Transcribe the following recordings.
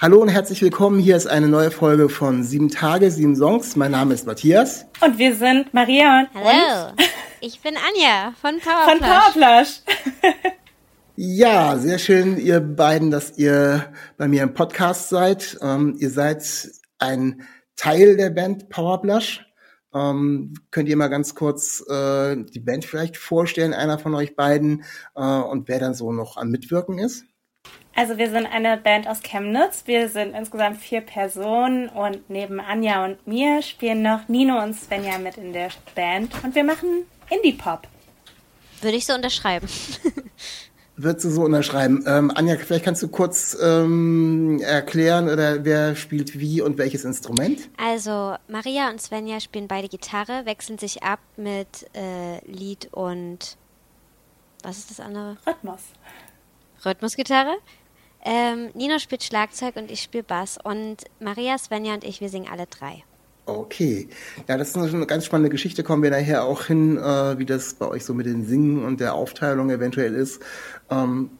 Hallo und herzlich willkommen. Hier ist eine neue Folge von Sieben Tage, sieben Songs. Mein Name ist Matthias. Und wir sind Maria und Hallo, ich bin Anja von Powerflash. von Powerflash. Ja, sehr schön, ihr beiden, dass ihr bei mir im Podcast seid. Ähm, ihr seid ein Teil der Band Powerblush. Ähm, könnt ihr mal ganz kurz äh, die Band vielleicht vorstellen, einer von euch beiden, äh, und wer dann so noch am Mitwirken ist? Also wir sind eine Band aus Chemnitz. Wir sind insgesamt vier Personen und neben Anja und mir spielen noch Nino und Svenja mit in der Band und wir machen Indie-Pop. Würde ich so unterschreiben. Würdest du so unterschreiben? Ähm, Anja, vielleicht kannst du kurz ähm, erklären, oder wer spielt wie und welches Instrument? Also, Maria und Svenja spielen beide Gitarre, wechseln sich ab mit äh, Lied und. Was ist das andere? Rhythmus. Rhythmusgitarre. Ähm, Nino spielt Schlagzeug und ich spiele Bass. Und Maria, Svenja und ich, wir singen alle drei. Okay. Ja, das ist eine ganz spannende Geschichte. Kommen wir nachher auch hin, äh, wie das bei euch so mit den Singen und der Aufteilung eventuell ist. Ähm,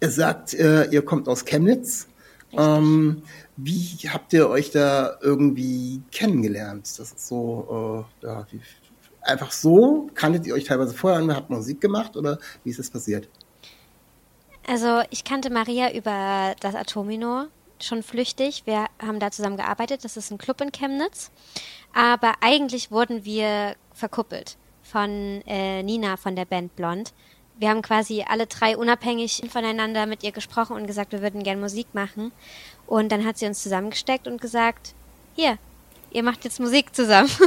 ihr sagt, äh, ihr kommt aus Chemnitz. Ähm, wie habt ihr euch da irgendwie kennengelernt? Das ist so, äh, ja, wie, einfach so? Kanntet ihr euch teilweise vorher und habt Musik gemacht oder wie ist das passiert? Also, ich kannte Maria über das Atomino schon flüchtig. Wir haben da zusammen gearbeitet. Das ist ein Club in Chemnitz. Aber eigentlich wurden wir verkuppelt von äh, Nina von der Band Blond. Wir haben quasi alle drei unabhängig voneinander mit ihr gesprochen und gesagt, wir würden gern Musik machen. Und dann hat sie uns zusammengesteckt und gesagt, hier, ihr macht jetzt Musik zusammen.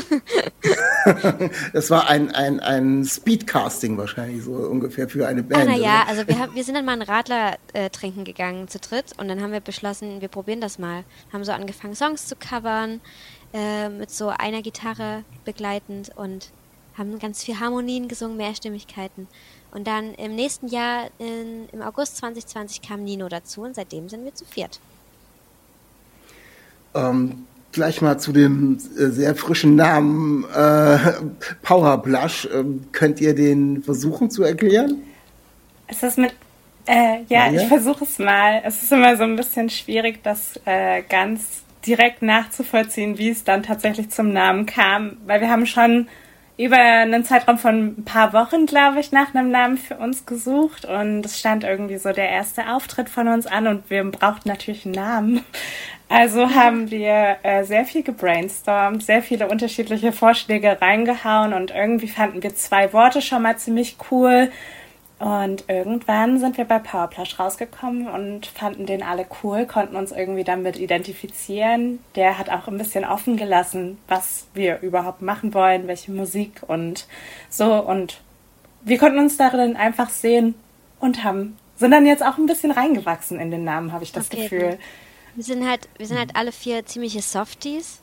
Das war ein, ein, ein Speedcasting wahrscheinlich so ungefähr für eine Ah, Band. na ja, oder? also wir, haben, wir sind dann mal einen Radler äh, trinken gegangen zu dritt und dann haben wir beschlossen, wir probieren das mal. Haben so angefangen, Songs zu covern, äh, mit so einer Gitarre begleitend und haben ganz viel Harmonien gesungen, Mehrstimmigkeiten. Und dann im nächsten Jahr, in, im August 2020, kam Nino dazu und seitdem sind wir zu viert. Ähm, gleich mal zu dem äh, sehr frischen Namen äh, Power Blush. Ähm, könnt ihr den versuchen zu erklären? Es ist mit, äh, ja, Maria? ich versuche es mal. Es ist immer so ein bisschen schwierig, das äh, ganz direkt nachzuvollziehen, wie es dann tatsächlich zum Namen kam, weil wir haben schon über einen Zeitraum von ein paar Wochen, glaube ich, nach einem Namen für uns gesucht und es stand irgendwie so der erste Auftritt von uns an und wir brauchten natürlich einen Namen. Also haben wir äh, sehr viel gebrainstormt, sehr viele unterschiedliche Vorschläge reingehauen und irgendwie fanden wir zwei Worte schon mal ziemlich cool. Und irgendwann sind wir bei Powerplush rausgekommen und fanden den alle cool, konnten uns irgendwie damit identifizieren. Der hat auch ein bisschen offen gelassen, was wir überhaupt machen wollen, welche Musik und so. Und wir konnten uns darin einfach sehen und haben, sind dann jetzt auch ein bisschen reingewachsen in den Namen, habe ich das Okay, Gefühl. Wir sind halt, wir sind halt alle vier ziemliche Softies.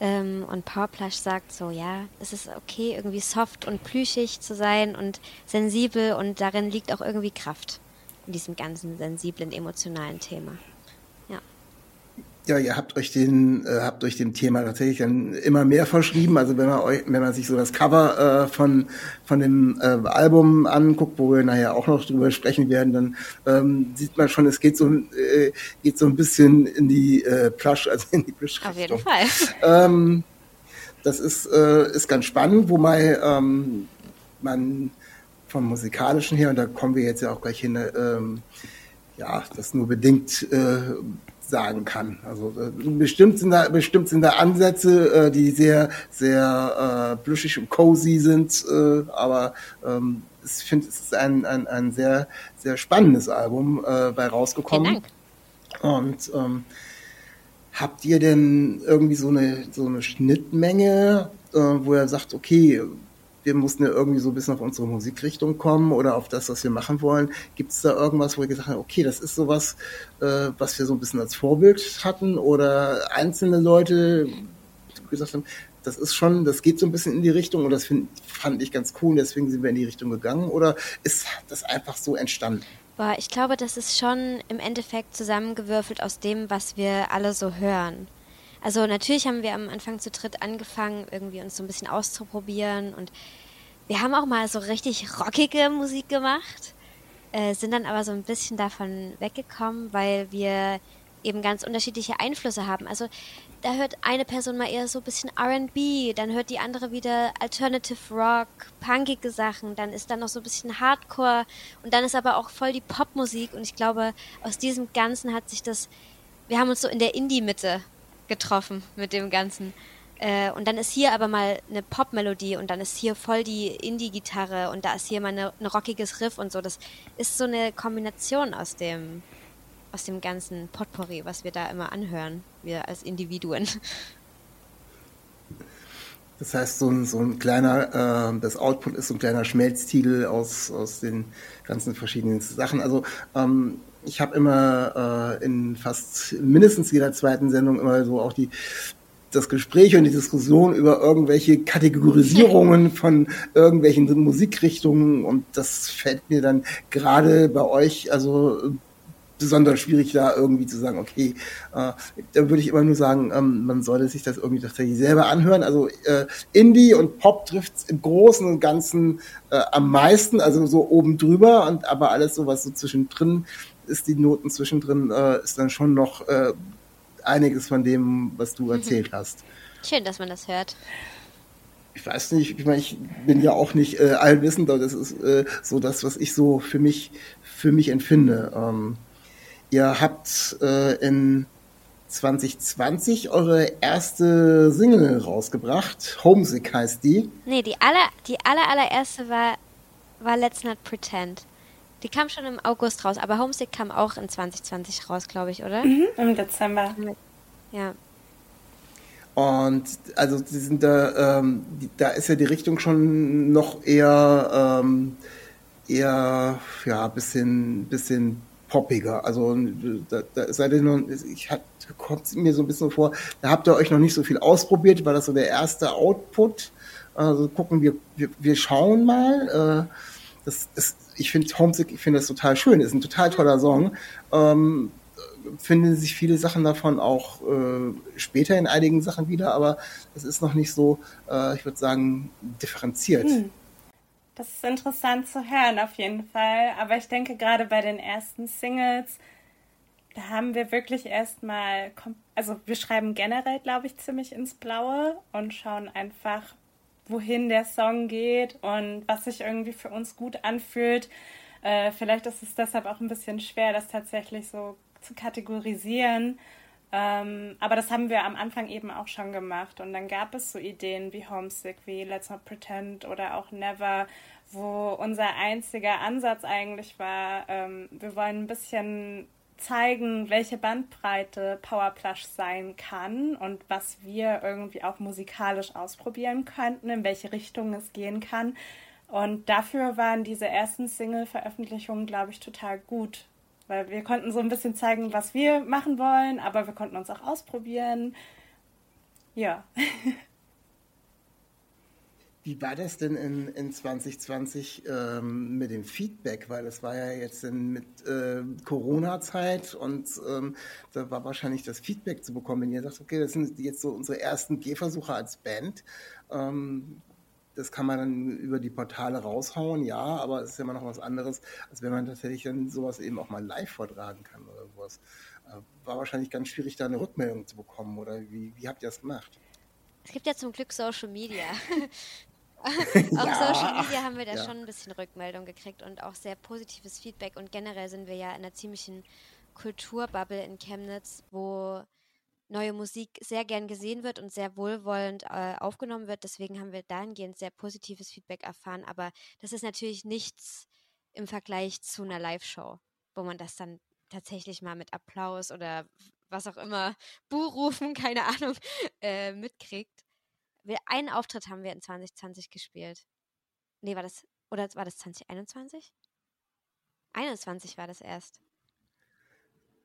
Ähm, und Powerplush sagt so, ja, es ist okay, irgendwie soft und plüschig zu sein und sensibel und darin liegt auch irgendwie Kraft in diesem ganzen sensiblen, emotionalen Thema. Ja. Ihr habt euch den, äh, habt euch dem Thema tatsächlich dann immer mehr verschrieben. Also wenn man euch, wenn man sich so das Cover äh, von von dem äh, Album anguckt, wo wir nachher auch noch drüber sprechen werden, dann ähm, sieht man schon, es geht so äh, geht so ein bisschen in die äh, Plush, also in die Plush. Auf jeden Fall. Ähm, das ist, äh, ist ganz spannend, wobei ähm, man vom musikalischen her, und da kommen wir jetzt ja auch gleich hin, ähm, ja, das nur bedingt äh, sagen kann. Also äh, bestimmt sind da bestimmt sind da Ansätze, äh, die sehr sehr äh, plüschig und cozy sind, äh, aber ähm, ich finde es ist ein, ein ein sehr sehr spannendes Album äh, bei rausgekommen. Und ähm, habt ihr denn irgendwie so eine so eine Schnittmenge, äh, wo ihr sagt, okay, wir mussten ja irgendwie so ein bisschen auf unsere Musikrichtung kommen oder auf das, was wir machen wollen. Gibt es da irgendwas, wo wir gesagt haben, okay, das ist sowas, äh, was wir so ein bisschen als Vorbild hatten oder einzelne Leute gesagt haben, das ist schon, das geht so ein bisschen in die Richtung und das find, fand ich ganz cool, deswegen sind wir in die Richtung gegangen oder ist das einfach so entstanden? Boah, ich glaube, das ist schon im Endeffekt zusammengewürfelt aus dem, was wir alle so hören. Also natürlich haben wir am Anfang zu dritt angefangen, irgendwie uns so ein bisschen auszuprobieren und wir haben auch mal so richtig rockige Musik gemacht, äh, sind dann aber so ein bisschen davon weggekommen, weil wir eben ganz unterschiedliche Einflüsse haben. Also da hört eine Person mal eher so ein bisschen RB, dann hört die andere wieder Alternative Rock, punkige Sachen, dann ist da noch so ein bisschen Hardcore und dann ist aber auch voll die Popmusik und ich glaube, aus diesem Ganzen hat sich das, wir haben uns so in der Indie-Mitte getroffen mit dem Ganzen. Äh, und dann ist hier aber mal eine Pop-Melodie und dann ist hier voll die Indie-Gitarre und da ist hier mal ein rockiges Riff und so. Das ist so eine Kombination aus dem, aus dem ganzen Potpourri, was wir da immer anhören, wir als Individuen. Das heißt, so ein, so ein kleiner, äh, das Output ist so ein kleiner Schmelztiegel aus, aus den ganzen verschiedenen Sachen. Also ähm, ich habe immer äh, in fast mindestens jeder zweiten Sendung immer so auch die das Gespräch und die Diskussion über irgendwelche Kategorisierungen von irgendwelchen Musikrichtungen und das fällt mir dann gerade bei euch also besonders schwierig da irgendwie zu sagen, okay, äh, da würde ich immer nur sagen, ähm, man sollte sich das irgendwie tatsächlich selber anhören. Also äh, Indie und Pop trifft im Großen und Ganzen äh, am meisten, also so oben drüber und aber alles so, was so zwischendrin ist, die Noten zwischendrin, äh, ist dann schon noch äh, einiges von dem, was du erzählt hast. Schön, dass man das hört ich weiß nicht, ich meine, ich bin ja auch nicht äh, allwissend, aber das ist äh, so das, was ich so für mich, für mich empfinde. Ähm, Ihr habt äh, in 2020 eure erste Single rausgebracht. Homesick heißt die. Nee, die aller, die aller, allererste war, war Let's Not Pretend. Die kam schon im August raus, aber Homesick kam auch in 2020 raus, glaube ich, oder? Mhm, Im Dezember. Ja. Und also die sind da, ähm, die, da ist ja die Richtung schon noch eher, ähm, eher, ja, bisschen, bisschen poppiger. Also da, da seid ihr noch, ich hat, kommt mir so ein bisschen vor, da habt ihr euch noch nicht so viel ausprobiert, war das so der erste Output. Also gucken wir, wir, wir schauen mal. Äh, das ist, ich finde Homesick, ich finde das total schön, ist ein total toller Song. Ähm, finden sich viele Sachen davon auch äh, später in einigen Sachen wieder, aber es ist noch nicht so, äh, ich würde sagen, differenziert. Hm. Das ist interessant zu hören, auf jeden Fall. Aber ich denke, gerade bei den ersten Singles, da haben wir wirklich erstmal, also wir schreiben generell, glaube ich, ziemlich ins Blaue und schauen einfach, wohin der Song geht und was sich irgendwie für uns gut anfühlt. Äh, vielleicht ist es deshalb auch ein bisschen schwer, das tatsächlich so zu kategorisieren. Ähm, aber das haben wir am Anfang eben auch schon gemacht. Und dann gab es so Ideen wie Homesick, wie Let's Not Pretend oder auch Never, wo unser einziger Ansatz eigentlich war, ähm, wir wollen ein bisschen zeigen, welche Bandbreite Powerplush sein kann und was wir irgendwie auch musikalisch ausprobieren könnten, in welche Richtung es gehen kann. Und dafür waren diese ersten Single-Veröffentlichungen, glaube ich, total gut, weil wir konnten so ein bisschen zeigen, was wir machen wollen, aber wir konnten uns auch ausprobieren. Ja. Wie war das denn in, in 2020 ähm, mit dem Feedback? Weil es war ja jetzt in, mit äh, Corona-Zeit und ähm, da war wahrscheinlich das Feedback zu bekommen, wenn ihr sagt, okay, das sind jetzt so unsere ersten Gehversuche als Band. Ähm, das kann man dann über die Portale raushauen, ja, aber es ist ja immer noch was anderes, als wenn man tatsächlich dann sowas eben auch mal live vortragen kann oder sowas. Äh, war wahrscheinlich ganz schwierig, da eine Rückmeldung zu bekommen oder wie, wie habt ihr das gemacht? Es gibt ja zum Glück Social Media. auf ja, Social Media haben wir da ja. schon ein bisschen Rückmeldung gekriegt und auch sehr positives Feedback. Und generell sind wir ja in einer ziemlichen Kulturbubble in Chemnitz, wo neue Musik sehr gern gesehen wird und sehr wohlwollend äh, aufgenommen wird. Deswegen haben wir dahingehend sehr positives Feedback erfahren. Aber das ist natürlich nichts im Vergleich zu einer Live-Show, wo man das dann tatsächlich mal mit Applaus oder was auch immer, Buhrufen, keine Ahnung, äh, mitkriegt. Wir, einen Auftritt haben wir in 2020 gespielt. Nee, war das, oder war das 2021? 21 war das erst.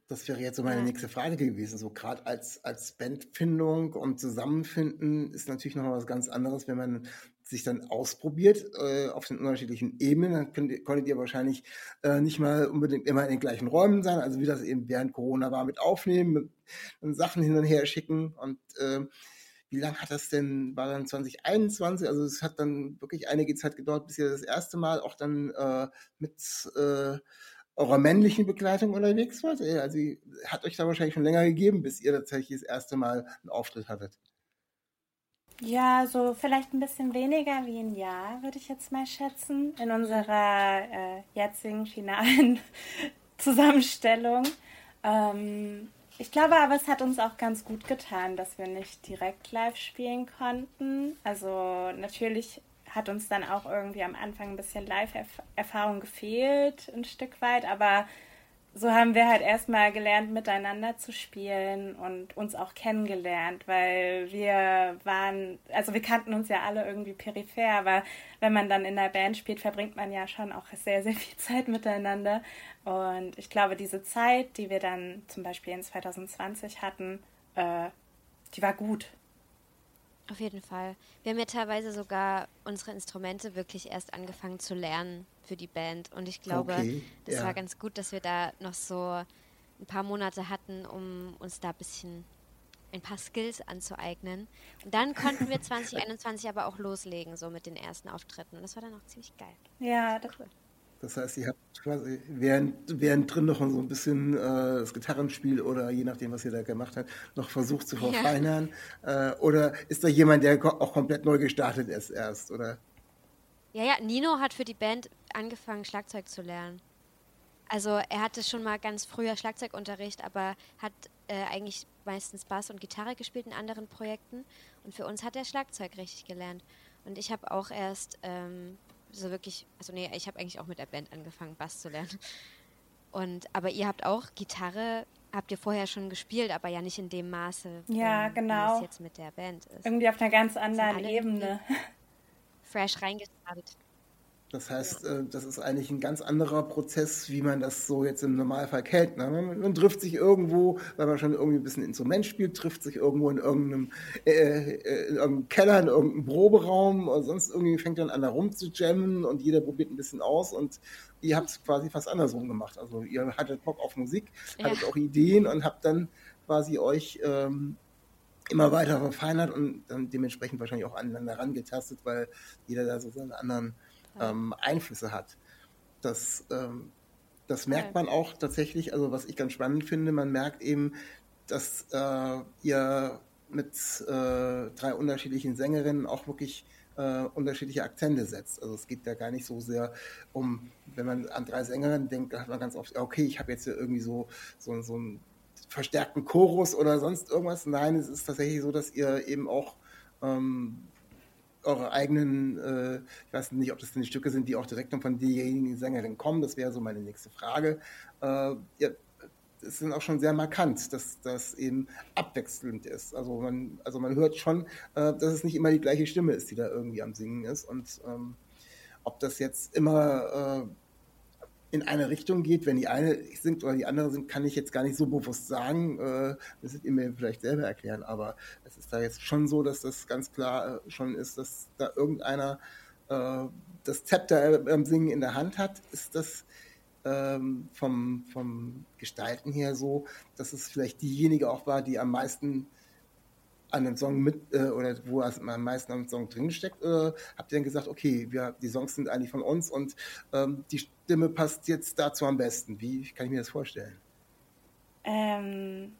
Das wäre jetzt so meine ja. nächste Frage gewesen. So gerade als, als Bandfindung und Zusammenfinden ist natürlich noch was ganz anderes, wenn man sich dann ausprobiert äh, auf den unterschiedlichen Ebenen. Dann könnt, konntet ihr wahrscheinlich äh, nicht mal unbedingt immer in den gleichen Räumen sein, also wie das eben während Corona war, mit aufnehmen, mit, mit Sachen hin und her schicken. Und äh, wie lange hat das denn, war dann 2021? Also es hat dann wirklich einige Zeit gedauert, bis ihr das erste Mal auch dann äh, mit äh, eurer männlichen Begleitung unterwegs wart? Also hat euch da wahrscheinlich schon länger gegeben, bis ihr tatsächlich das erste Mal einen Auftritt hattet. Ja, so vielleicht ein bisschen weniger wie ein Jahr, würde ich jetzt mal schätzen, in unserer äh, jetzigen finalen Zusammenstellung. Ähm, ich glaube aber, es hat uns auch ganz gut getan, dass wir nicht direkt live spielen konnten. Also natürlich hat uns dann auch irgendwie am Anfang ein bisschen Live-Erfahrung gefehlt, ein Stück weit, aber so haben wir halt erstmal gelernt, miteinander zu spielen und uns auch kennengelernt, weil wir waren, also wir kannten uns ja alle irgendwie peripher, aber wenn man dann in der Band spielt, verbringt man ja schon auch sehr, sehr viel Zeit miteinander. Und ich glaube, diese Zeit, die wir dann zum Beispiel in 2020 hatten, äh, die war gut. Auf jeden Fall. Wir haben ja teilweise sogar unsere Instrumente wirklich erst angefangen zu lernen für die Band. Und ich glaube, okay, das ja. war ganz gut, dass wir da noch so ein paar Monate hatten, um uns da ein bisschen ein paar Skills anzueignen. Und dann konnten wir 2021 aber auch loslegen, so mit den ersten Auftritten. Das war dann auch ziemlich geil. Ja, das cool. Das heißt, ihr habt quasi während, während drin noch so ein bisschen äh, das Gitarrenspiel oder je nachdem, was ihr da gemacht habt, noch versucht zu verfeinern. Ja. Äh, oder ist da jemand, der auch komplett neu gestartet ist erst, oder? Ja, ja, Nino hat für die Band angefangen, Schlagzeug zu lernen. Also er hatte schon mal ganz früher Schlagzeugunterricht, aber hat äh, eigentlich meistens Bass und Gitarre gespielt in anderen Projekten. Und für uns hat er Schlagzeug richtig gelernt. Und ich habe auch erst ähm, so wirklich, also nee, ich habe eigentlich auch mit der Band angefangen, Bass zu lernen. Und aber ihr habt auch Gitarre, habt ihr vorher schon gespielt, aber ja nicht in dem Maße, ja, ähm, genau. wie es jetzt mit der Band ist. Irgendwie auf einer ganz anderen Ebene. Fresh reingestartet. Das heißt, äh, das ist eigentlich ein ganz anderer Prozess, wie man das so jetzt im Normalfall kennt. Ne? Man, man, trifft sich irgendwo, weil man schon irgendwie ein bisschen Instrument spielt, trifft sich irgendwo in irgendeinem, äh, äh, in irgendeinem Keller, in irgendeinem Proberaum oder sonst irgendwie fängt dann an, da rumzujammen und jeder probiert ein bisschen aus und ihr habt es quasi fast andersrum gemacht. Also ihr hattet Bock auf Musik, hattet ja. auch Ideen und habt dann quasi euch ähm, immer weiter verfeinert und dann dementsprechend wahrscheinlich auch aneinander rangetastet, weil jeder da so seine anderen ähm, Einflüsse hat. Das, ähm, das merkt man auch tatsächlich, also was ich ganz spannend finde, man merkt eben, dass äh, ihr mit äh, drei unterschiedlichen Sängerinnen auch wirklich äh, unterschiedliche Akzente setzt. Also es geht da gar nicht so sehr um, wenn man an drei Sängerinnen denkt, da hat man ganz oft, okay, ich habe jetzt hier irgendwie so, so, so einen verstärkten Chorus oder sonst irgendwas. Nein, es ist tatsächlich so, dass ihr eben auch ähm, eure eigenen, äh, ich weiß nicht, ob das denn die Stücke sind, die auch direkt von derjenigen Sängerin kommen, das wäre so meine nächste Frage. Äh, ja, es sind auch schon sehr markant, dass das eben abwechselnd ist. Also man, also man hört schon, äh, dass es nicht immer die gleiche Stimme ist, die da irgendwie am Singen ist. Und ähm, ob das jetzt immer äh, in eine Richtung geht. Wenn die eine singt oder die andere singt, kann ich jetzt gar nicht so bewusst sagen. Äh, das wird ihr mir vielleicht selber erklären, aber es ist da jetzt schon so, dass das ganz klar äh, schon ist, dass da irgendeiner äh, das Zepter beim Singen in der Hand hat. Ist das ähm, vom, vom Gestalten her so, dass es vielleicht diejenige auch war, die am meisten an dem Song mit äh, oder wo am meisten am Song drinsteckt, äh, habt ihr dann gesagt, okay, wir, die Songs sind eigentlich von uns und ähm, die Stimme passt jetzt dazu am besten. Wie kann ich mir das vorstellen? Ähm,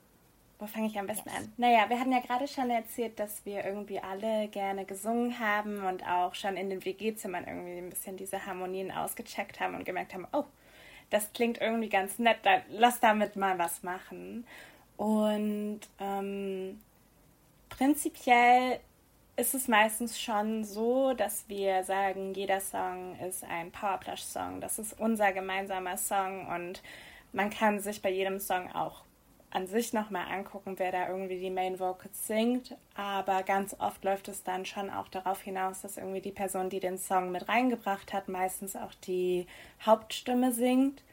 wo fange ich am besten an? Naja, wir hatten ja gerade schon erzählt, dass wir irgendwie alle gerne gesungen haben und auch schon in den WG-Zimmern irgendwie ein bisschen diese Harmonien ausgecheckt haben und gemerkt haben, oh, das klingt irgendwie ganz nett, lass damit mal was machen. Und ähm, Prinzipiell ist es meistens schon so, dass wir sagen, jeder Song ist ein Powerplush-Song. Das ist unser gemeinsamer Song und man kann sich bei jedem Song auch an sich nochmal angucken, wer da irgendwie die Main Vocals singt. Aber ganz oft läuft es dann schon auch darauf hinaus, dass irgendwie die Person, die den Song mit reingebracht hat, meistens auch die Hauptstimme singt.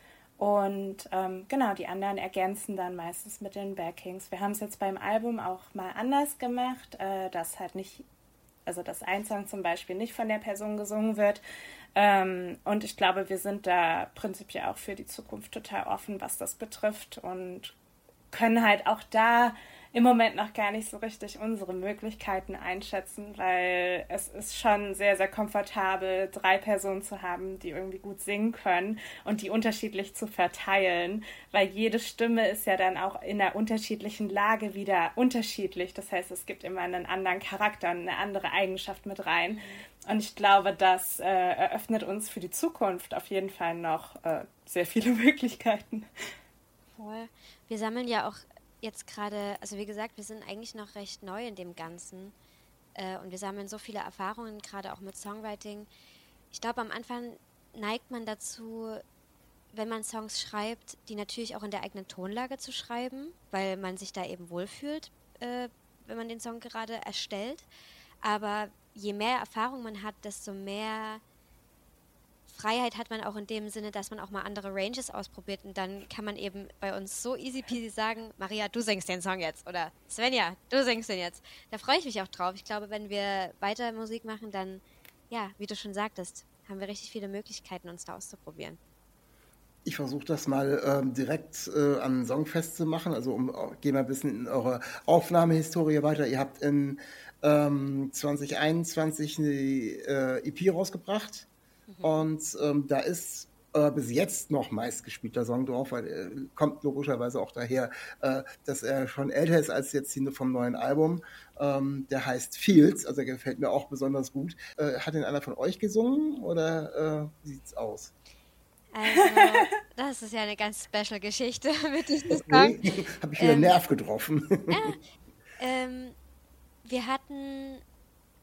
Und ähm, genau, die anderen ergänzen dann meistens mit den Backings. Wir haben es jetzt beim Album auch mal anders gemacht, äh, dass halt nicht, also dass ein Song zum Beispiel nicht von der Person gesungen wird. Ähm, und ich glaube, wir sind da prinzipiell auch für die Zukunft total offen, was das betrifft und können halt auch da im Moment noch gar nicht so richtig unsere Möglichkeiten einschätzen, weil es ist schon sehr, sehr komfortabel, drei Personen zu haben, die irgendwie gut singen können und die unterschiedlich zu verteilen, weil jede Stimme ist ja dann auch in einer unterschiedlichen Lage wieder unterschiedlich. Das heißt, es gibt immer einen anderen Charakter, eine andere Eigenschaft mit rein. Und ich glaube, das äh, eröffnet uns für die Zukunft auf jeden Fall noch äh, sehr viele Möglichkeiten. Wir sammeln ja auch jetzt gerade, also wie gesagt, wir sind eigentlich noch recht neu in dem Ganzen äh, und wir sammeln so viele Erfahrungen, gerade auch mit Songwriting. Ich glaube, am Anfang neigt man dazu, wenn man Songs schreibt, die natürlich auch in der eigenen Tonlage zu schreiben, weil man sich da eben wohlfühlt, äh, wenn man den Song gerade erstellt. Aber je mehr Erfahrung man hat, desto mehr Freiheit hat man auch in dem Sinne, dass man auch mal andere Ranges ausprobiert und dann kann man eben bei uns so easy peasy sagen, Maria, du singst den Song jetzt oder Svenja, du singst den jetzt. Da freue ich mich auch drauf. Ich glaube, wenn wir weiter Musik machen, dann, ja, wie du schon sagtest, haben wir richtig viele Möglichkeiten, uns da auszuprobieren. Ich versuche das mal ähm, direkt äh, an Song festzumachen. Also um, gehen wir ein bisschen in eure Aufnahmehistorie weiter. Ihr habt in ähm, 2021 eine äh, EP rausgebracht Mhm. Und ähm, da ist äh, bis jetzt noch meistgespielter Song drauf, weil äh, kommt logischerweise auch daher, äh, dass er schon älter ist als jetzt die vom neuen Album. Ähm, der heißt Fields, also der gefällt mir auch besonders gut. Äh, hat ihn einer von euch gesungen oder äh, sieht's aus? Also, das ist ja eine ganz special Geschichte mit diesem Song. Okay. Habe ich wieder ähm, Nerv getroffen. Ja, ähm, wir hatten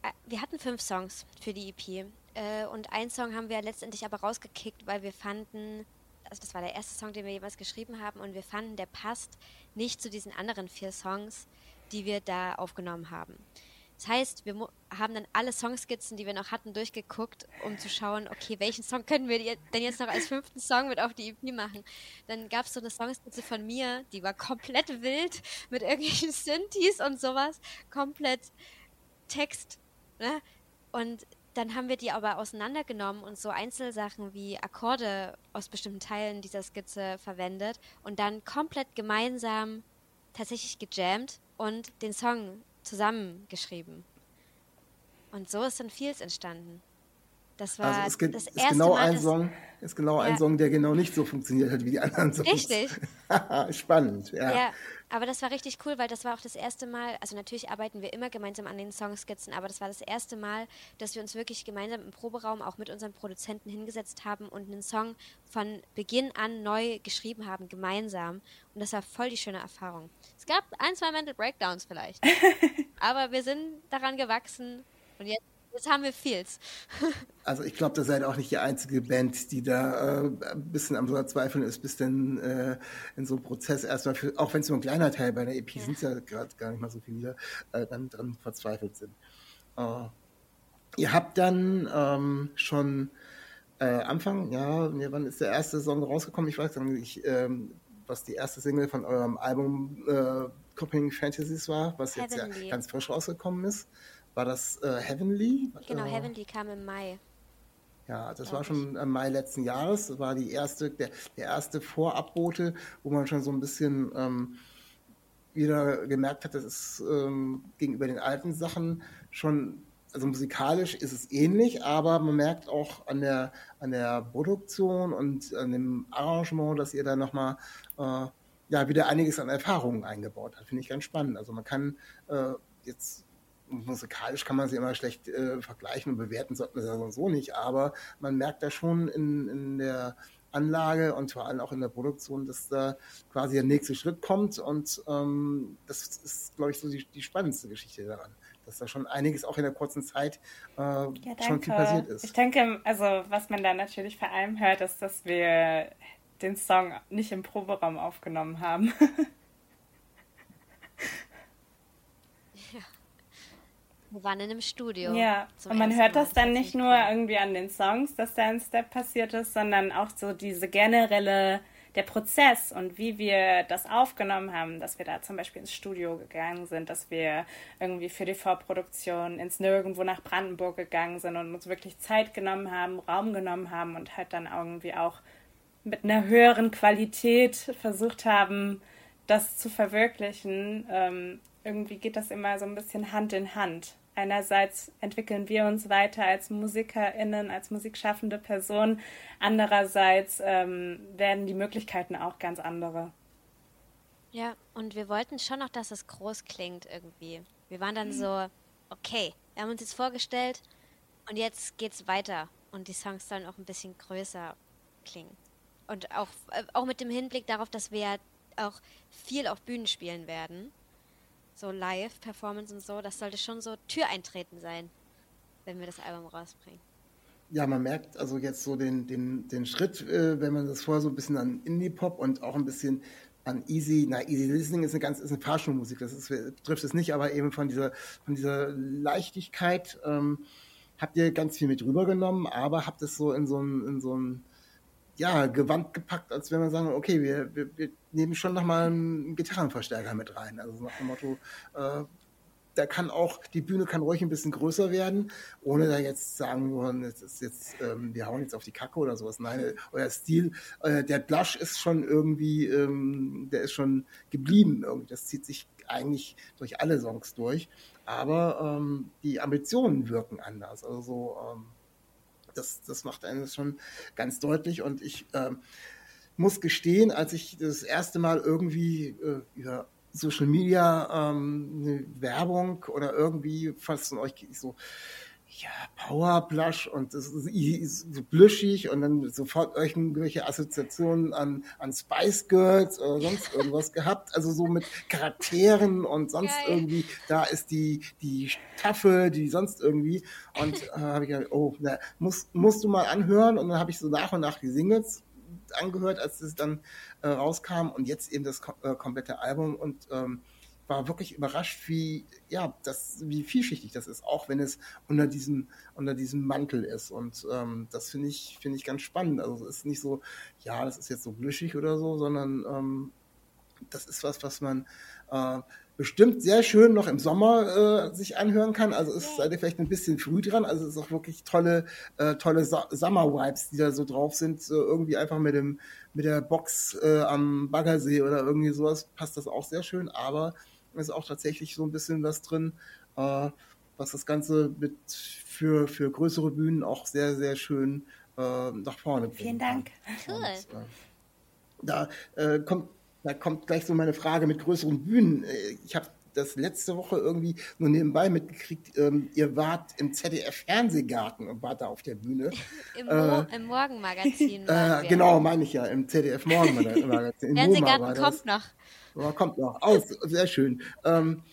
äh, wir hatten fünf Songs für die EP. Äh, und einen Song haben wir letztendlich aber rausgekickt, weil wir fanden, also das war der erste Song, den wir jemals geschrieben haben, und wir fanden, der passt nicht zu diesen anderen vier Songs, die wir da aufgenommen haben. Das heißt, wir haben dann alle Songskizzen, die wir noch hatten, durchgeguckt, um zu schauen, okay, welchen Song können wir denn jetzt noch als fünften Song mit auf die EP machen? Dann gab es so eine Songskizze von mir, die war komplett wild, mit irgendwelchen Synthes und sowas, komplett Text. Ne? Und dann haben wir die aber auseinandergenommen und so Einzelsachen wie Akkorde aus bestimmten Teilen dieser Skizze verwendet und dann komplett gemeinsam tatsächlich gejammt und den Song zusammengeschrieben. Und so ist dann Fields entstanden. Das war also es gibt, das ist erste genau Mal, ein Song, ist genau ja. ein Song, der genau nicht so funktioniert hat wie die anderen Songs. Richtig. Spannend, ja. Ja, aber das war richtig cool, weil das war auch das erste Mal, also natürlich arbeiten wir immer gemeinsam an den Songskizzen, aber das war das erste Mal, dass wir uns wirklich gemeinsam im Proberaum auch mit unseren Produzenten hingesetzt haben und einen Song von Beginn an neu geschrieben haben, gemeinsam. Und das war voll die schöne Erfahrung. Es gab ein, zwei Mental Breakdowns vielleicht, aber wir sind daran gewachsen und jetzt Jetzt haben wir Fields. also ich glaube, da seid auch nicht die einzige Band, die da äh, ein bisschen am Verzweifeln ist, bis dann äh, in so einem Prozess erstmal, für, auch wenn es nur ein kleiner Teil bei der EP ja. sind, ja gerade gar nicht mal so viele, äh, dann dran verzweifelt sind. Äh, ihr habt dann ähm, schon äh, Anfang, ja, wann ist der erste Song rausgekommen? Ich weiß gar nicht, ähm, was die erste Single von eurem Album äh, Copying Fantasies war, was Heavenly. jetzt ja ganz frisch rausgekommen ist. War das äh, Heavenly? Genau, äh, Heavenly kam im Mai. Ja, das war schon im Mai letzten Jahres. Das war die erste, der, der erste Vorabbote, wo man schon so ein bisschen ähm, wieder gemerkt hat, das ist ähm, gegenüber den alten Sachen schon, also musikalisch ist es ähnlich, aber man merkt auch an der, an der Produktion und an dem Arrangement, dass ihr da nochmal äh, ja, wieder einiges an Erfahrungen eingebaut habt. Finde ich ganz spannend. Also man kann äh, jetzt musikalisch kann man sie immer schlecht äh, vergleichen und bewerten, sollten wir ja so nicht, aber man merkt da schon in, in der Anlage und vor allem auch in der Produktion, dass da quasi der nächste Schritt kommt und ähm, das ist, glaube ich, so die, die spannendste Geschichte daran, dass da schon einiges auch in der kurzen Zeit äh, ja, schon viel passiert ist. Ich denke, also was man da natürlich vor allem hört, ist, dass wir den Song nicht im Proberaum aufgenommen haben. Wir waren in einem Studio. Ja, und man hört das dann nicht nur irgendwie an den Songs, dass da ein Step passiert ist, sondern auch so diese generelle, der Prozess und wie wir das aufgenommen haben, dass wir da zum Beispiel ins Studio gegangen sind, dass wir irgendwie für die Vorproduktion ins Nirgendwo nach Brandenburg gegangen sind und uns wirklich Zeit genommen haben, Raum genommen haben und halt dann irgendwie auch mit einer höheren Qualität versucht haben, das zu verwirklichen. Ähm, irgendwie geht das immer so ein bisschen Hand in Hand. Einerseits entwickeln wir uns weiter als MusikerInnen, als musikschaffende Person. Andererseits ähm, werden die Möglichkeiten auch ganz andere. Ja, und wir wollten schon noch, dass es groß klingt irgendwie. Wir waren dann so, okay, wir haben uns jetzt vorgestellt und jetzt geht's weiter. Und die Songs sollen auch ein bisschen größer klingen. Und auch, äh, auch mit dem Hinblick darauf, dass wir ja auch viel auf Bühnen spielen werden so Live-Performance und so, das sollte schon so Türeintreten sein, wenn wir das Album rausbringen. Ja, man merkt also jetzt so den, den, den Schritt, äh, wenn man das vorher so ein bisschen an Indie-Pop und auch ein bisschen an Easy, na, Easy Listening ist eine ganz, ist eine Fahrschulmusik, das ist, trifft es nicht, aber eben von dieser, von dieser Leichtigkeit, ähm, habt ihr ganz viel mit rübergenommen, aber habt es so in so ein, in so ein, ja, Gewand gepackt, als wenn man sagen, okay, wir, wir, wir nehmen schon nochmal einen Gitarrenverstärker mit rein. Also nach dem Motto, äh, da kann auch, die Bühne kann ruhig ein bisschen größer werden, ohne da jetzt sagen wollen, jetzt ist jetzt, ähm, wir hauen jetzt auf die Kacke oder sowas. Nein, euer Stil, äh, der Blush ist schon irgendwie, ähm, der ist schon geblieben irgendwie. Das zieht sich eigentlich durch alle Songs durch. Aber ähm, die Ambitionen wirken anders. Also so, ähm, das, das macht einen schon ganz deutlich. Und ich ähm, muss gestehen, als ich das erste Mal irgendwie äh, über Social Media ähm, eine Werbung oder irgendwie fast von euch so ja, Powerblush und das ist so blüschig und dann sofort irgendwelche Assoziationen an, an Spice Girls oder sonst irgendwas gehabt. Also so mit Charakteren und sonst Geil. irgendwie, da ist die, die Tafel, die sonst irgendwie. Und äh, habe ich gedacht, oh, na, musst, musst du mal anhören. Und dann habe ich so nach und nach die Singles angehört, als es dann äh, rauskam und jetzt eben das äh, komplette Album und ähm, war wirklich überrascht, wie, ja, das, wie vielschichtig das ist, auch wenn es unter diesem, unter diesem Mantel ist. Und ähm, das finde ich, finde ich ganz spannend. Also es ist nicht so, ja, das ist jetzt so blüschig oder so, sondern ähm, das ist was, was man äh, bestimmt sehr schön noch im Sommer äh, sich anhören kann. Also ist seid ihr vielleicht ein bisschen früh dran. Also es ist auch wirklich tolle, äh, tolle Summer Vibes, die da so drauf sind. So irgendwie einfach mit dem mit der Box äh, am Baggersee oder irgendwie sowas passt das auch sehr schön. Aber ist auch tatsächlich so ein bisschen was drin, äh, was das Ganze mit für, für größere Bühnen auch sehr, sehr schön äh, nach vorne bringt. Vielen Dank. Cool. Und, äh, da äh, kommt da kommt gleich so meine Frage mit größeren Bühnen. Äh, ich habe das letzte Woche irgendwie nur nebenbei mitgekriegt, ähm, ihr wart im ZDF-Fernsehgarten und wart da auf der Bühne. Im, Mo äh, im Morgenmagazin. Äh, genau, meine ich ja, im ZDF-Morgenmagazin. Fernsehgarten kommt noch. Aber kommt noch. Oh, sehr schön. Ähm,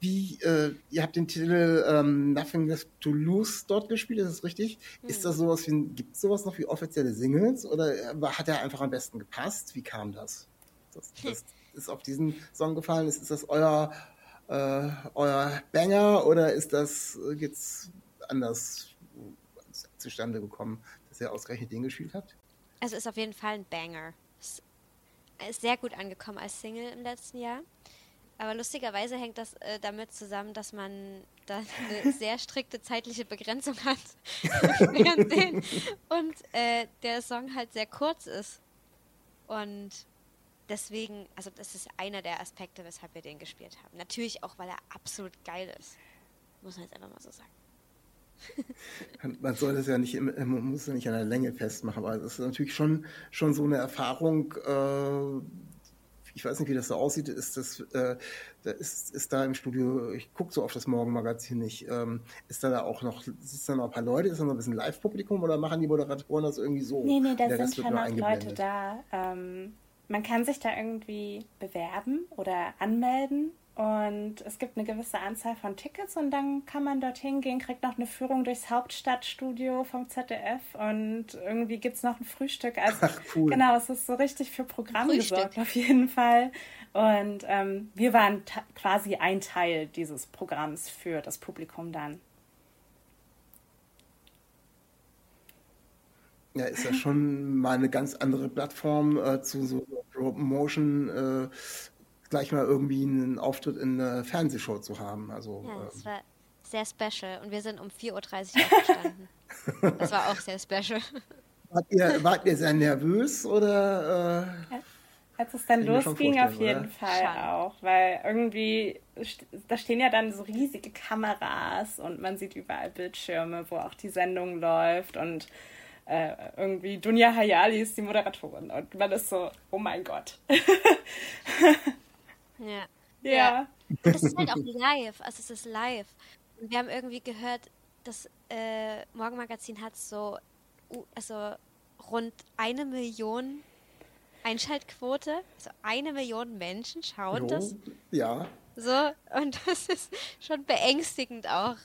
wie, äh, ihr habt den Titel ähm, Nothing Left to Lose dort gespielt, ist das richtig? Hm. Ist das sowas wie, gibt es sowas noch wie offizielle Singles oder hat er einfach am besten gepasst? Wie kam das? Das, das ist auf diesen Song gefallen. Ist, ist das euer, äh, euer Banger oder ist das jetzt anders zustande gekommen, dass ihr ausgerechnet den gespielt habt? Also ist auf jeden Fall ein Banger. Sehr gut angekommen als Single im letzten Jahr. Aber lustigerweise hängt das äh, damit zusammen, dass man da eine sehr strikte zeitliche Begrenzung hat und äh, der Song halt sehr kurz ist. Und deswegen, also das ist einer der Aspekte, weshalb wir den gespielt haben. Natürlich auch, weil er absolut geil ist. Muss man jetzt einfach mal so sagen. Man soll das ja nicht, man muss ja nicht an der Länge festmachen, aber es ist natürlich schon, schon so eine Erfahrung, äh, ich weiß nicht, wie das so aussieht, ist das, äh, da ist, ist da im Studio, ich gucke so auf das Morgenmagazin nicht, ähm, ist da, da auch noch, ist da noch ein paar Leute, ist da noch ein bisschen Live-Publikum oder machen die Moderatoren das irgendwie so? Nee, nee, da sind schon noch Leute da. Ähm, man kann sich da irgendwie bewerben oder anmelden und es gibt eine gewisse Anzahl von Tickets und dann kann man dorthin gehen, kriegt noch eine Führung durchs Hauptstadtstudio vom ZDF und irgendwie gibt es noch ein Frühstück. Also Ach, cool. genau, es ist so richtig für Programm Frühstück. gesorgt auf jeden Fall. Und ähm, wir waren quasi ein Teil dieses Programms für das Publikum dann. Ja, ist ja schon mal eine ganz andere Plattform äh, zu so Promotion, äh, gleich mal irgendwie einen Auftritt in einer Fernsehshow zu haben. Also Ja, das ähm, war sehr special. Und wir sind um 4.30 Uhr aufgestanden. das war auch sehr special. wart, ihr, wart ihr sehr nervös oder? Äh, Als es dann losging, auf jeden oder? Fall Schon. auch, weil irgendwie, da stehen ja dann so riesige Kameras und man sieht überall Bildschirme, wo auch die Sendung läuft und äh, irgendwie Dunja Hayali ist die Moderatorin und man ist so, oh mein Gott. Ja. ja. Und das ist halt auch live. Also es ist live. Und wir haben irgendwie gehört, das äh, Morgenmagazin hat so also rund eine Million Einschaltquote. Also eine Million Menschen schauen jo, das ja, so. Und das ist schon beängstigend auch.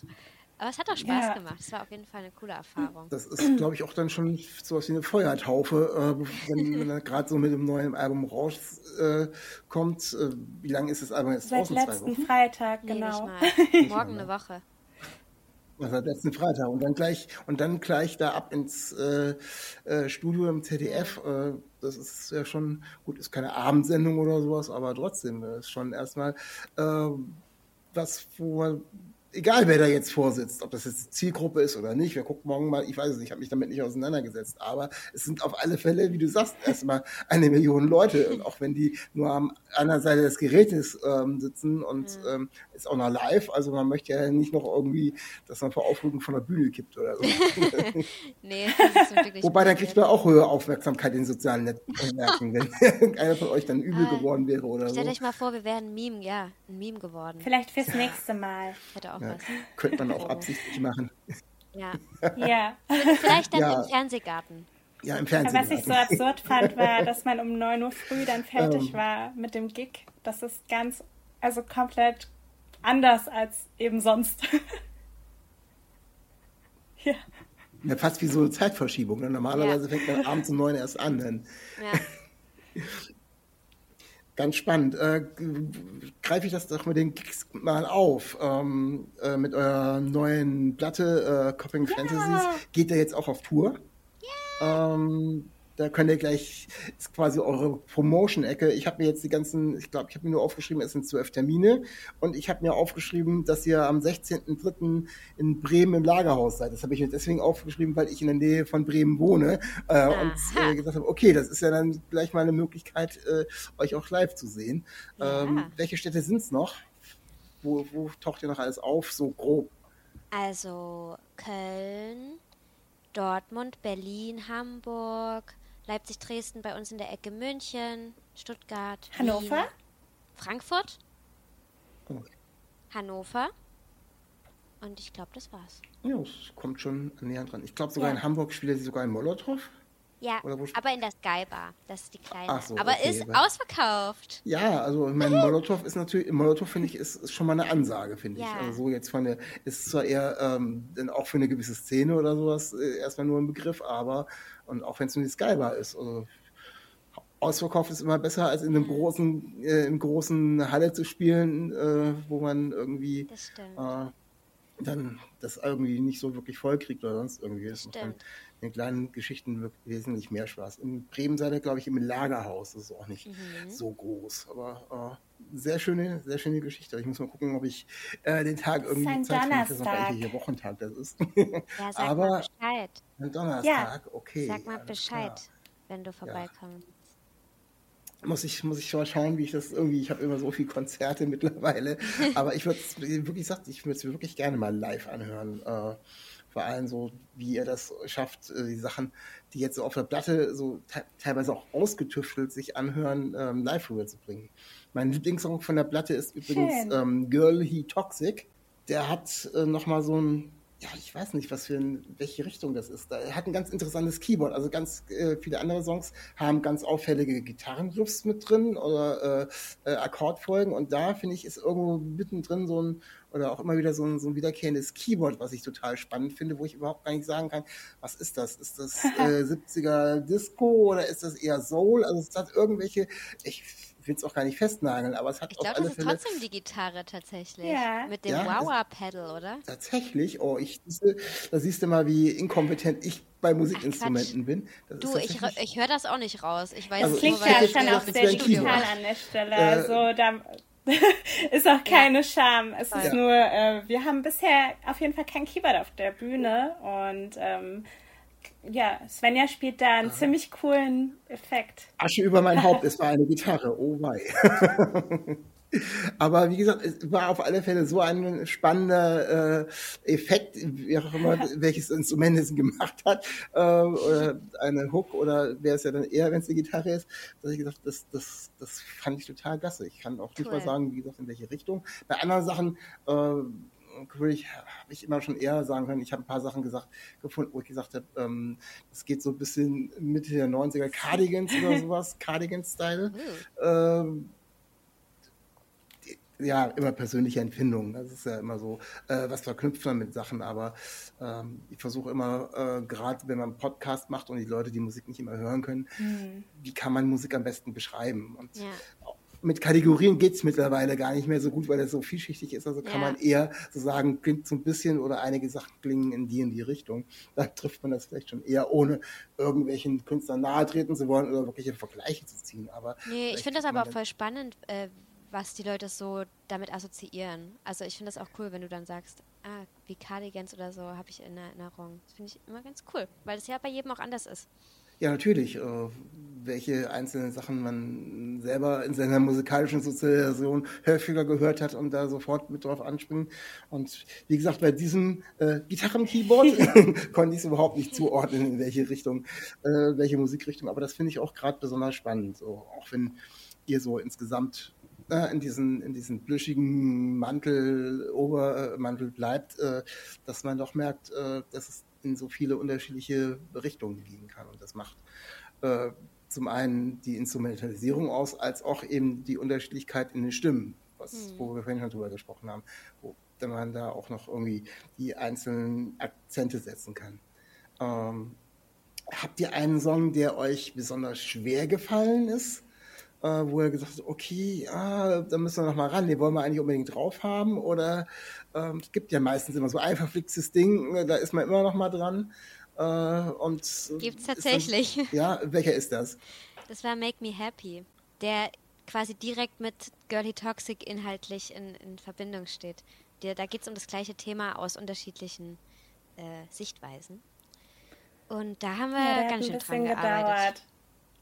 Aber es hat auch Spaß Ja. gemacht. Es war auf jeden Fall eine coole Erfahrung. das ist, glaube ich, auch dann schon sowas wie eine Feuertaufe, äh, wenn, wenn er gerade so mit dem neuen Album rauskommt. Äh, kommt. äh, wie lange ist das Album jetzt Seit draußen? Zwei letzten? Freitag, Nee, genau. mal. Morgen eine Woche. Also letzten Freitag und dann gleich und dann gleich da ab ins äh, äh, Studio im ZDF. Äh, das ist ja schon gut, ist keine Abendsendung oder sowas, aber trotzdem ist schon erstmal äh, was, wo man egal wer da jetzt vorsitzt, ob das jetzt Zielgruppe ist oder nicht, wir gucken morgen mal, ich weiß es nicht, ich habe mich damit nicht auseinandergesetzt, aber es sind auf alle Fälle, wie du sagst, erstmal eine Million Leute und auch wenn die nur am anderen Seite des Gerätes ähm, sitzen und ähm, ist auch noch live, also man möchte ja nicht noch irgendwie, dass man vor Aufregung von der Bühne kippt oder so. Nee, das ist wirklich Wobei dann kriegt man auch höhere Aufmerksamkeit in sozialen Netzwerken, wenn irgendeiner von euch dann übel geworden wäre oder so. Stellt euch mal vor, wir wären ein Meme, ja, ein Meme geworden. Vielleicht fürs nächste Mal. Hätte auch Ja, was. könnte man auch absichtlich machen. Ja. Ja. Vielleicht dann Ja. im Fernsehgarten. Ja, im Fernsehen. was ich so absurd fand, war, dass man um 9 Uhr früh dann fertig Ähm. war mit dem Gig. Das ist ganz, also komplett anders als eben sonst. ja. Ja, fast wie so eine Zeitverschiebung. Ne? Normalerweise Ja. fängt man abends um neun erst an. Dann. Ja. Ganz spannend. Äh, Greife ich das doch mit den Gigs mal auf. Ähm, äh, mit eurer neuen Platte, äh, Copying Fantasies, geht ihr jetzt auch auf Tour. Ähm, da könnt ihr gleich, ist quasi eure Promotion-Ecke. Ich habe mir jetzt die ganzen, ich glaube, ich habe mir nur aufgeschrieben, es sind zwölf Termine. Und ich habe mir aufgeschrieben, dass ihr am 16.03. in Bremen im Lagerhaus seid. Das habe ich mir deswegen aufgeschrieben, weil ich in der Nähe von Bremen wohne. Äh, und äh, gesagt habe, okay, das ist ja dann gleich mal eine Möglichkeit, äh, euch auch live zu sehen. Ja. Ähm, welche Städte sind's noch? Wo, wo taucht ihr noch alles auf, so grob? Also Köln, Dortmund, Berlin, Hamburg, Leipzig, Dresden, bei uns in der Ecke München, Stuttgart, Hannover? Wien, Frankfurt, Okay. Hannover. Und ich glaube, das war's. Ja, es kommt schon annähernd dran. Ich glaube sogar Ja. in Hamburg spielt sie sogar in Molotow. Ja, aber in der Sky Bar. Das ist die kleine. So, aber okay, ist aber- ausverkauft. Ja, also ich meine, Molotow ist natürlich, Molotow finde ich, ist, ist schon mal eine Ansage, finde ich. Ja. Also so jetzt von der, ist zwar eher ähm, dann auch für eine gewisse Szene oder sowas äh, erstmal nur ein Begriff, aber und auch wenn es nur die Skybar ist. Also, ausverkauft ist immer besser, als in einem großen, äh, in großen Halle zu spielen, äh, wo man irgendwie Das stimmt. Dann das irgendwie nicht so wirklich voll kriegt oder sonst irgendwie. Das macht dann in kleinen Geschichten wirklich wesentlich mehr Spaß. In Bremen seid ihr, glaube ich, im Lagerhaus. Das ist auch nicht Mhm. so groß. Aber äh, sehr schöne, sehr schöne Geschichte. Ich muss mal gucken, ob ich äh, den Tag irgendwie ein Zeit finde. Ich weiß Donnerstag. welcher Wochentag das ist. Ja, sag Aber mal Bescheid. ein Donnerstag, okay. Sag mal Bescheid, klar. wenn du vorbeikommst. Muss ich, muss ich mal schauen, wie ich das irgendwie, ich habe immer so viele Konzerte mittlerweile, aber ich würde es wirklich sagt, ich würde es wirklich gerne mal live anhören. Äh, vor allem so, wie ihr das schafft, äh, die Sachen, die jetzt so auf der Platte so te teilweise auch ausgetüftelt sich anhören, ähm, live rüberzubringen. Mein Lieblingssong von der Platte ist übrigens ähm, Girl He Toxic. Der hat äh, nochmal so ein, ja, ich weiß nicht, was für in welche Richtung das ist. Da, er hat ein ganz interessantes Keyboard. Also ganz äh, viele andere Songs haben ganz auffällige Gitarrenriffs mit drin oder äh, äh, Akkordfolgen. Und da finde ich ist irgendwo mittendrin so ein oder auch immer wieder so ein, so ein wiederkehrendes Keyboard, was ich total spannend finde, wo ich überhaupt gar nicht sagen kann, was ist das? Ist das äh, 70er Disco oder ist das eher Soul? Also es hat irgendwelche, ich will es auch gar nicht festnageln, aber es hat Ich auf glaube, das ist Fälle. trotzdem die Gitarre tatsächlich. Ja. Mit dem Ja, Wawa-Pedal, oder? Tatsächlich, oh, ich, da siehst du mal, wie inkompetent ich bei Musikinstrumenten bin. Das Du, ist ich, ich höre das auch nicht raus. Ich weiß Also klingt weil ja ich schon auch sehr digital Keyboard. an der Stelle. Äh, also da ist auch keine Scham. Es ist Ja. nur, äh, wir haben bisher auf jeden Fall kein Keyboard auf der Bühne und ähm, ja, Svenja spielt da einen ziemlich coolen Effekt. Asche über mein Haupt, es war eine Gitarre, oh wei. Aber wie gesagt, es war auf alle Fälle so ein spannender äh, Effekt, wie auch immer, welches Instrument es gemacht hat, äh, oder eine Hook oder wäre es ja dann eher, wenn es eine Gitarre ist, dass ich gesagt, das, das, das fand ich total gasse. Ich kann auch nicht Cool. mal sagen, wie gesagt, in welche Richtung. Bei anderen Sachen äh, würde ich, habe ich immer schon eher sagen können, ich habe ein paar Sachen gesagt, gefunden, wo ich gesagt habe, ähm, das geht so ein bisschen Mitte der 90er Cardigans oder sowas, Cardigan-Style. Ähm, ja, immer persönliche Empfindungen. Das ist ja immer so, äh, was verknüpft man mit Sachen. Aber ähm, ich versuche immer, äh, gerade wenn man einen Podcast macht und die Leute die Musik nicht immer hören können, wie kann man Musik am besten beschreiben? Und Ja. Mit Kategorien geht's mittlerweile gar nicht mehr so gut, weil es so vielschichtig ist. Also kann Ja. man eher so sagen, klingt so ein bisschen oder einige Sachen klingen in die in die Richtung. Da trifft man das vielleicht schon eher, ohne irgendwelchen Künstlern nahe treten zu wollen oder wirkliche Vergleiche zu ziehen. Aber Nee, ich finde das aber auch voll spannend, äh, was die Leute so damit assoziieren. Also ich finde das auch cool, wenn du dann sagst, ah, wie Cardigans oder so habe ich in Erinnerung. Das finde ich immer ganz cool, weil es ja bei jedem auch anders ist. Ja, natürlich. Äh, welche einzelnen Sachen man selber in seiner musikalischen Sozialisation häufiger gehört hat und da sofort mit drauf anspringen. Und wie gesagt, bei diesem äh, Gitarrenkeyboard konnte ich es überhaupt nicht zuordnen, in welche Richtung, äh, welche Musikrichtung. Aber das finde ich auch gerade besonders spannend. So, auch wenn ihr so insgesamt äh, in diesen, in diesen plüschigen Mantel, Obermantel bleibt, äh, dass man doch merkt, dass es in so viele unterschiedliche Richtungen gehen kann. Und das macht äh, zum einen die Instrumentalisierung aus, als auch eben die Unterschiedlichkeit in den Stimmen, was, wo wir vorhin schon drüber gesprochen haben, wo man da auch noch irgendwie die einzelnen Akzente setzen kann. Ähm, habt ihr einen Song, der euch besonders schwer gefallen ist? Äh, wo ihr gesagt habt, okay, ah, da müssen wir noch mal ran, den wollen wir eigentlich unbedingt drauf haben? Oder ähm, es gibt ja meistens immer so ein verflixtes Ding, äh, da ist man immer noch mal dran. Äh, und Gibt's ist dann- tatsächlich. ja, welcher ist das? Das war Make Me Happy, der quasi direkt mit Girly Toxic inhaltlich in, in Verbindung steht. Der, da geht es um das gleiche Thema aus unterschiedlichen äh, Sichtweisen. Und da haben wir Ja, hat ganz schön dran bisschen gearbeitet.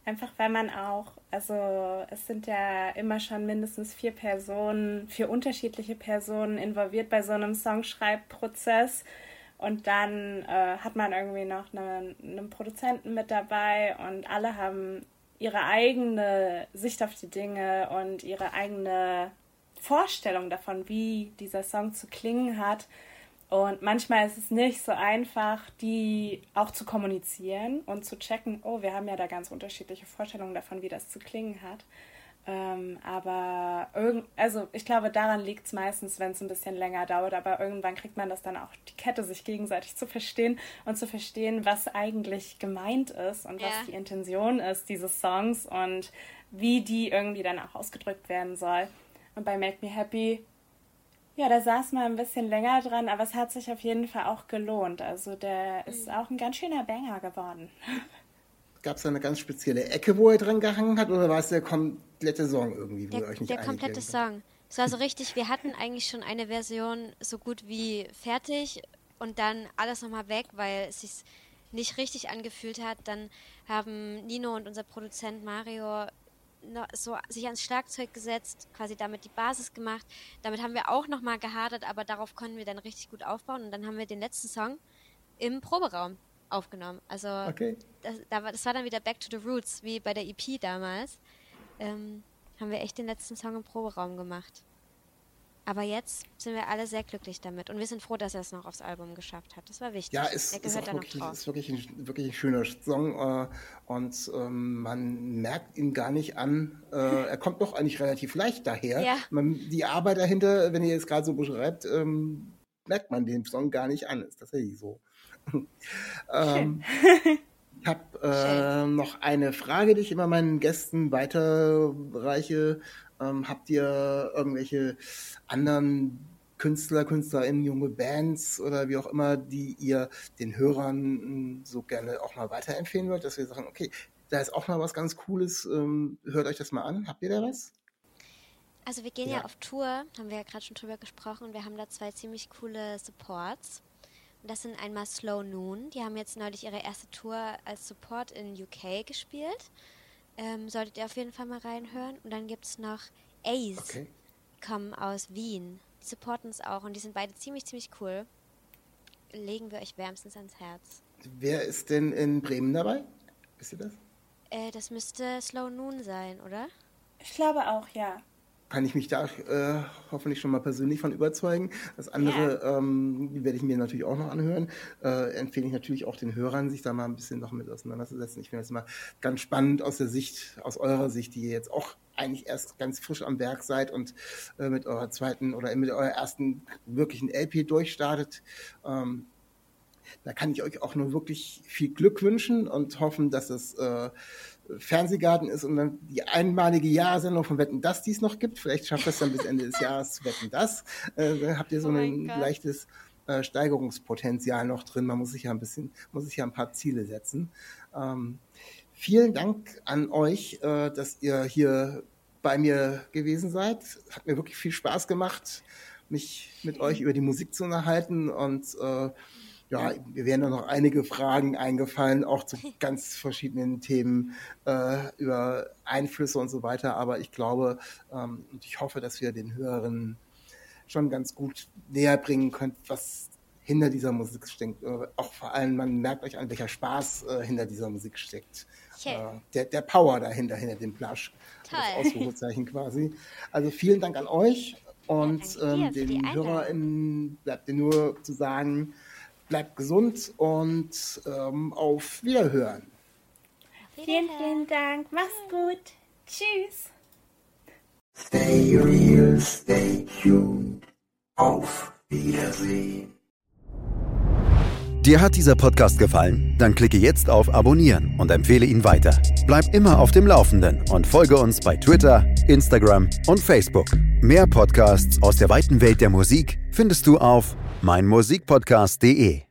Einfach weil man auch, also es sind ja immer schon mindestens vier Personen, vier unterschiedliche Personen involviert bei so einem Songschreibprozess. Und dann äh, hat man irgendwie noch einen, einen Produzenten mit dabei und alle haben ihre eigene Sicht auf die Dinge und ihre eigene Vorstellung davon, wie dieser Song zu klingen hat. Und manchmal ist es nicht so einfach, die auch zu kommunizieren und zu checken, oh, wir haben ja da ganz unterschiedliche Vorstellungen davon, wie das zu klingen hat. Ähm, aber irgend, also ich glaube, daran liegt es meistens, wenn es ein bisschen länger dauert, aber irgendwann kriegt man das dann auch die Kette, sich gegenseitig zu verstehen und zu verstehen, was eigentlich gemeint ist und Ja. was die Intention ist dieses Songs und wie die irgendwie dann auch ausgedrückt werden soll. Und bei Make Me Happy ja, da saß man ein bisschen länger dran, aber es hat sich auf jeden Fall auch gelohnt. Also der ist auch ein ganz schöner Banger geworden. Gab es da eine ganz spezielle Ecke, wo er dran gehangen hat, oder war es der komplette Song irgendwie, wo ihr Der, euch nicht der komplette? Song. Es war so richtig, wir hatten eigentlich schon eine Version so gut wie fertig und dann alles nochmal weg, weil es sich nicht richtig angefühlt hat. Dann haben Nino und unser Produzent Mario so sich ans Schlagzeug gesetzt, quasi damit die Basis gemacht. Damit haben wir auch nochmal gehadert, aber darauf konnten wir dann richtig gut aufbauen und dann haben wir den letzten Song im Proberaum aufgenommen. Also Okay. das, das war dann wieder Back to the Roots, wie bei der EP damals. Ähm, haben wir echt den letzten Song im Proberaum gemacht. Aber jetzt sind wir alle sehr glücklich damit und wir sind froh, dass er es noch aufs Album geschafft hat. Das war wichtig. Ja, es ist, auch wirklich, ist wirklich, ein, wirklich ein schöner Song äh, und ähm, man merkt ihn gar nicht an. Äh, er kommt doch eigentlich relativ leicht daher. Ja. Man, die Arbeit dahinter, wenn ihr es gerade so beschreibt, ähm, merkt man den Song gar nicht an. Ist tatsächlich so. ähm, ich habe äh, noch eine Frage, die ich immer meinen Gästen weiterreiche. Ähm, habt ihr irgendwelche anderen Künstler, KünstlerInnen, junge Bands oder wie auch immer, die ihr den Hörern hm, so gerne auch mal weiterempfehlen wollt, dass wir sagen, okay, da ist auch mal was ganz Cooles, ähm, hört euch das mal an. Habt ihr da was? Also wir gehen ja, ja auf Tour, haben wir ja gerade schon drüber gesprochen und wir haben da zwei ziemlich coole Supports. Und das sind einmal Slow Noon, die haben jetzt neulich ihre erste Tour als Support in UK gespielt. Ähm, solltet ihr auf jeden Fall mal reinhören. Und dann gibt es noch Ace. Okay. Die kommen aus Wien. Die supporten uns auch und die sind beide ziemlich, ziemlich cool. Legen wir euch wärmstens ans Herz. Wer ist denn in Bremen dabei? Wisst ihr das? Äh, das müsste Slow Noon sein, oder? Ich glaube auch, ja kann ich mich da äh, hoffentlich schon mal persönlich von überzeugen. Das andere ja. ähm, werde ich mir natürlich auch noch anhören. Äh, empfehle ich natürlich auch den Hörern, sich da mal ein bisschen noch mit auseinanderzusetzen. Ich finde das immer ganz spannend aus der Sicht, aus eurer Sicht, die ihr jetzt auch eigentlich erst ganz frisch am Werk seid und äh, mit eurer zweiten oder mit eurer ersten wirklichen LP durchstartet. Ähm, da kann ich euch auch nur wirklich viel Glück wünschen und hoffen, dass es äh, Fernsehgarten ist und dann die einmalige Jahresendung von Wetten, dass dies noch gibt. Vielleicht schafft es dann bis Ende des Jahres zu Wetten, das. Äh, dann habt ihr so oh ein leichtes äh, Steigerungspotenzial noch drin. Man muss sich ja ein bisschen, muss sich ja ein paar Ziele setzen. Ähm, vielen Dank an euch, äh, dass ihr hier bei mir gewesen seid. Hat mir wirklich viel Spaß gemacht, mich mit euch über die Musik zu unterhalten und äh, ja, mir wären noch einige Fragen eingefallen, auch zu ganz verschiedenen Themen äh, über Einflüsse und so weiter. Aber ich glaube ähm, und ich hoffe, dass wir den Hörern schon ganz gut näher bringen können, was hinter dieser Musik steckt. Äh, auch vor allem, man merkt euch an, welcher Spaß äh, hinter dieser Musik steckt. Okay. Äh, der, der Power dahinter, hinter dem Plush. Toll. Das Ausrufezeichen quasi. Also vielen Dank an euch und ja, ähm, den HörerInnen bleibt mir nur zu sagen, bleibt gesund und ähm, auf Wiederhören. Vielen, vielen Dank. Mach's gut. Tschüss. Stay real, stay tuned. Auf Wiedersehen. Dir hat dieser Podcast gefallen? Dann klicke jetzt auf Abonnieren und empfehle ihn weiter. Bleib immer auf dem Laufenden und folge uns bei Twitter, Instagram und Facebook. Mehr Podcasts aus der weiten Welt der Musik findest du auf meinmusikpodcast.de